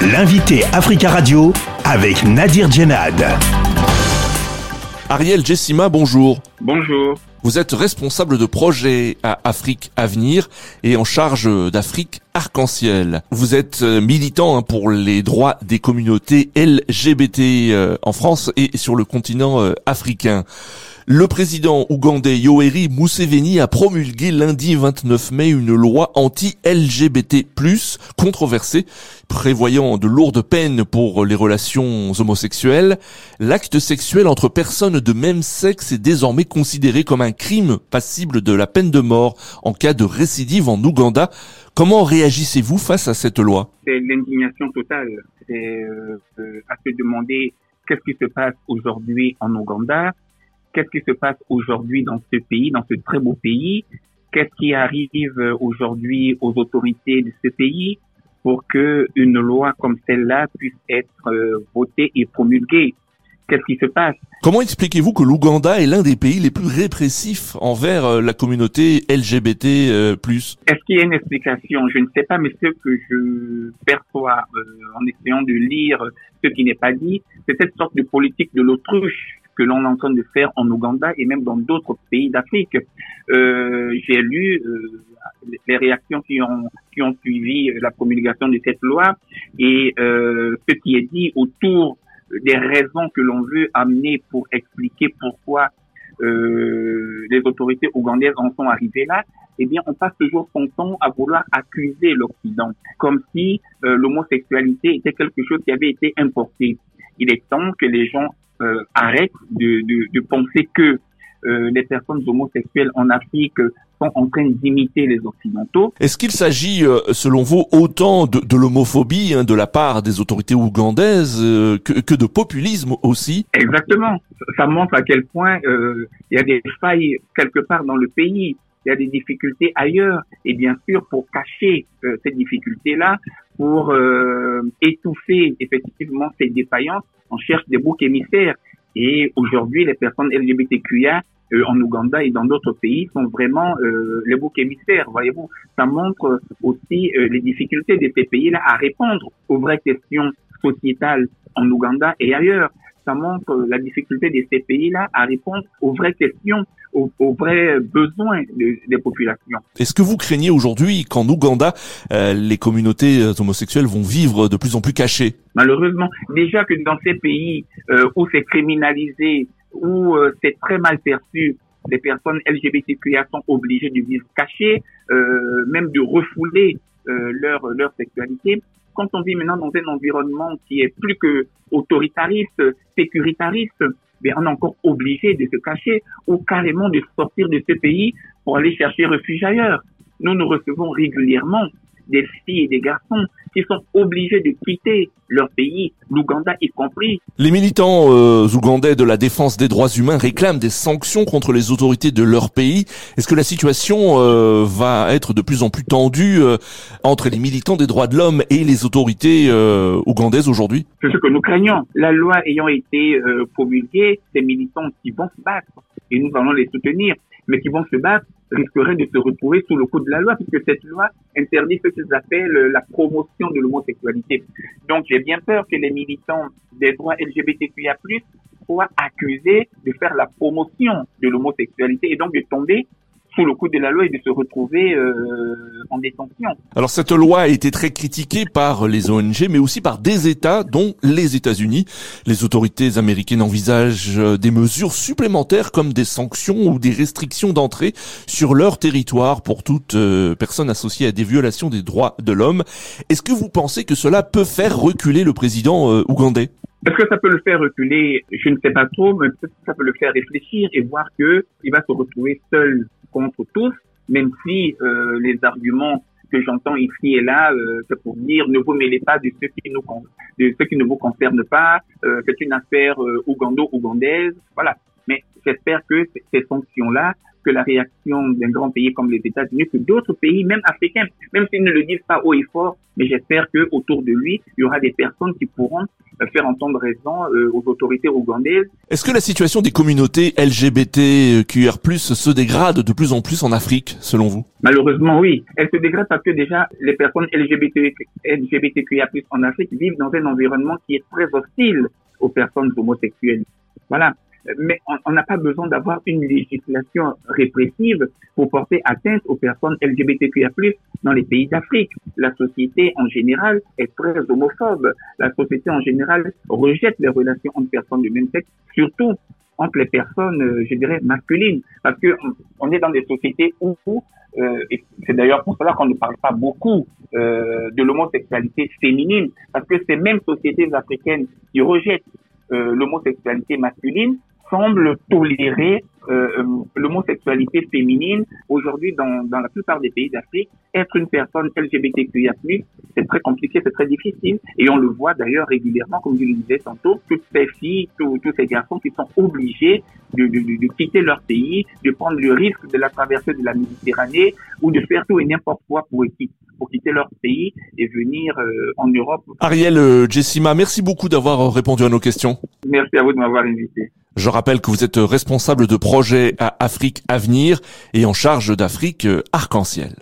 L'invité Africa Radio avec Nadir Djenad. Ariel Jessima, bonjour. Bonjour. Vous êtes responsable de projet à Afrique Avenir et en charge d'Afrique Arc-en-Ciel. Vous êtes euh, militant hein, pour les droits des communautés LGBT euh, en France et sur le continent euh, africain. Le président ougandais Yoweri Museveni a promulgué lundi 29 mai une loi anti-LGBT+, controversée, prévoyant de lourdes peines pour les relations homosexuelles. L'acte sexuel entre personnes de même sexe est désormais considéré comme un crime passible de la peine de mort en cas de récidive en Ouganda. Comment réagissez-vous face à cette loi? C'est l'indignation totale. C'est euh, à se demander qu'est-ce qui se passe aujourd'hui en Ouganda qu'est-ce qui se passe aujourd'hui dans ce pays, dans ce très beau pays, qu'est-ce qui arrive aujourd'hui aux autorités de ce pays pour que une loi comme celle-là puisse être euh, votée et promulguée? Qu'est-ce qui se passe? Comment expliquez-vous que l'Ouganda est l'un des pays les plus répressifs envers euh, la communauté LGBT euh, Est-ce qu'il y a une explication? Je ne sais pas, mais ce que je perçois en essayant de lire ce qui n'est pas dit, c'est cette sorte de politique de l'autruche que l'on est en train de faire en Ouganda et même dans d'autres pays d'Afrique. Euh, J'ai lu euh, les réactions qui ont qui ont suivi la promulgation de cette loi et euh, ce qui est dit autour des raisons que l'on veut amener pour expliquer pourquoi euh, les autorités ougandaises en sont arrivées là, eh bien, on passe toujours son temps à vouloir accuser l'Occident, comme si euh, l'homosexualité était quelque chose qui avait été importé. Il est temps que les gens euh, arrête de, de, de, penser que euh, les personnes homosexuelles en Afrique sont en train d'imiter les Occidentaux. Est-ce qu'il s'agit, euh, selon vous, autant de, de l'homophobie hein, de la part des autorités ougandaises euh, que, que, de populisme aussi? Exactement. Ça montre à quel point il y a des failles quelque part dans le pays il y a des difficultés ailleurs. Et bien sûr, pour cacher euh, ces difficultés-là, pour euh, étouffer effectivement ces défaillances, on cherche des boucs émissaires. Et aujourd'hui, les personnes LGBTQIA euh, en Ouganda et dans d'autres pays sont vraiment les boucs émissaires. Voyez-vous, ça montre aussi les difficultés de ces pays-là à répondre aux vraies questions sociétales en Ouganda et ailleurs ça montre la difficulté de ces pays-là à répondre aux vraies questions, aux, vrais besoins des populations. Est-ce que vous craignez aujourd'hui qu'en Ouganda, euh, les communautés euh, homosexuelles vont vivre de plus en plus cachées? Malheureusement, déjà que dans ces pays euh, où c'est criminalisé, où c'est très mal perçu, les personnes LGBTQIA sont obligées de vivre cachées, même de refouler leur, leur sexualité quand on vit maintenant dans un environnement qui est plus que autoritariste, sécuritariste, ben on est encore obligé de se cacher ou carrément de sortir de ce pays pour aller chercher refuge ailleurs. Nous nous recevons régulièrement des filles et des garçons qui sont obligés de quitter leur pays, l'Ouganda y compris. Les militants euh, ougandais de la défense des droits humains réclament des sanctions contre les autorités de leur pays. Est-ce que la situation euh, va être de plus en plus tendue euh, entre les militants des droits de l'homme et les autorités euh, ougandaises aujourd'hui? C'est ce que nous craignons. La loi ayant été promulguée, ces militants qui vont se battre et nous allons les soutenir, mais qui vont se battre risqueraient de se retrouver sous le coup de la loi, puisque cette loi interdit ce qu'ils appellent la promotion de l'homosexualité. Donc j'ai bien peur que les militants des droits LGBTQIA+, soient accusés de faire la promotion de l'homosexualité et donc de tomber le coup de la loi et de se retrouver euh, en détention. Alors cette loi a été très critiquée par les ONG, mais aussi par des États, dont les États-Unis. Les autorités américaines envisagent euh, des mesures supplémentaires comme des sanctions ou des restrictions d'entrée sur leur territoire pour toute euh, personne associée à des violations des droits de l'homme. Est-ce que vous pensez que cela peut faire reculer le président ougandais? Est-ce que ça peut le faire reculer? Je ne sais pas trop, mais peut-être que ça peut le faire réfléchir et voir que il va se retrouver seul contre tous, même si euh, les arguments que j'entends ici et là, euh, c'est pour dire ne vous mêlez pas de ce qui nous de ce qui ne vous concerne pas, euh, c'est une affaire euh, ougando-ougandaise, voilà. J'espère que ces sanctions-là que la réaction d'un grand pays comme les États-Unis, que d'autres pays, même africains, même s'ils ne le disent pas haut et fort, mais j'espère que autour de lui, il y aura des personnes qui pourront euh, faire entendre raison euh, aux autorités ougandaises. Est-ce que la situation des communautés LGBTQR+ se dégrade de plus en plus en Afrique, selon vous? Malheureusement, oui. Elle se dégrade parce que déjà, les personnes LGBT, LGBTQIA+, en Afrique vivent dans un environnement qui est très hostile aux personnes homosexuelles. Voilà mais on n'a pas besoin d'avoir une législation répressive pour porter atteinte aux personnes LGBTQIA+, dans les pays d'Afrique. La société en général est très homophobe. La société en général rejette les relations entre personnes du même sexe, surtout entre les personnes, euh, je dirais, masculines. Parce que on est dans des sociétés où, euh, et c'est d'ailleurs pour cela qu'on ne parle pas beaucoup euh, de l'homosexualité féminine, parce que ces mêmes sociétés africaines qui rejettent euh, l'homosexualité masculine semble tolérer euh, euh, l'homosexualité féminine. Aujourd'hui, dans, dans la plupart des pays d'Afrique, être une personne LGBTQIA+, c'est très compliqué, c'est très difficile. Et on le voit d'ailleurs régulièrement, comme je le disais tantôt, toutes ces filles, tous, tous ces garçons qui sont obligés de, de, de, quitter leur pays, de prendre le risque de la traversée de la Méditerranée ou de faire tout et n'importe quoi pour, pour quitter leur pays et venir euh, en Europe. Ariel Jessima, merci beaucoup d'avoir répondu à nos questions. Merci à vous de m'avoir invité. Je rappelle que vous êtes responsable de projet à Afrique Avenir et en charge d'Afrique Arc-en-Ciel.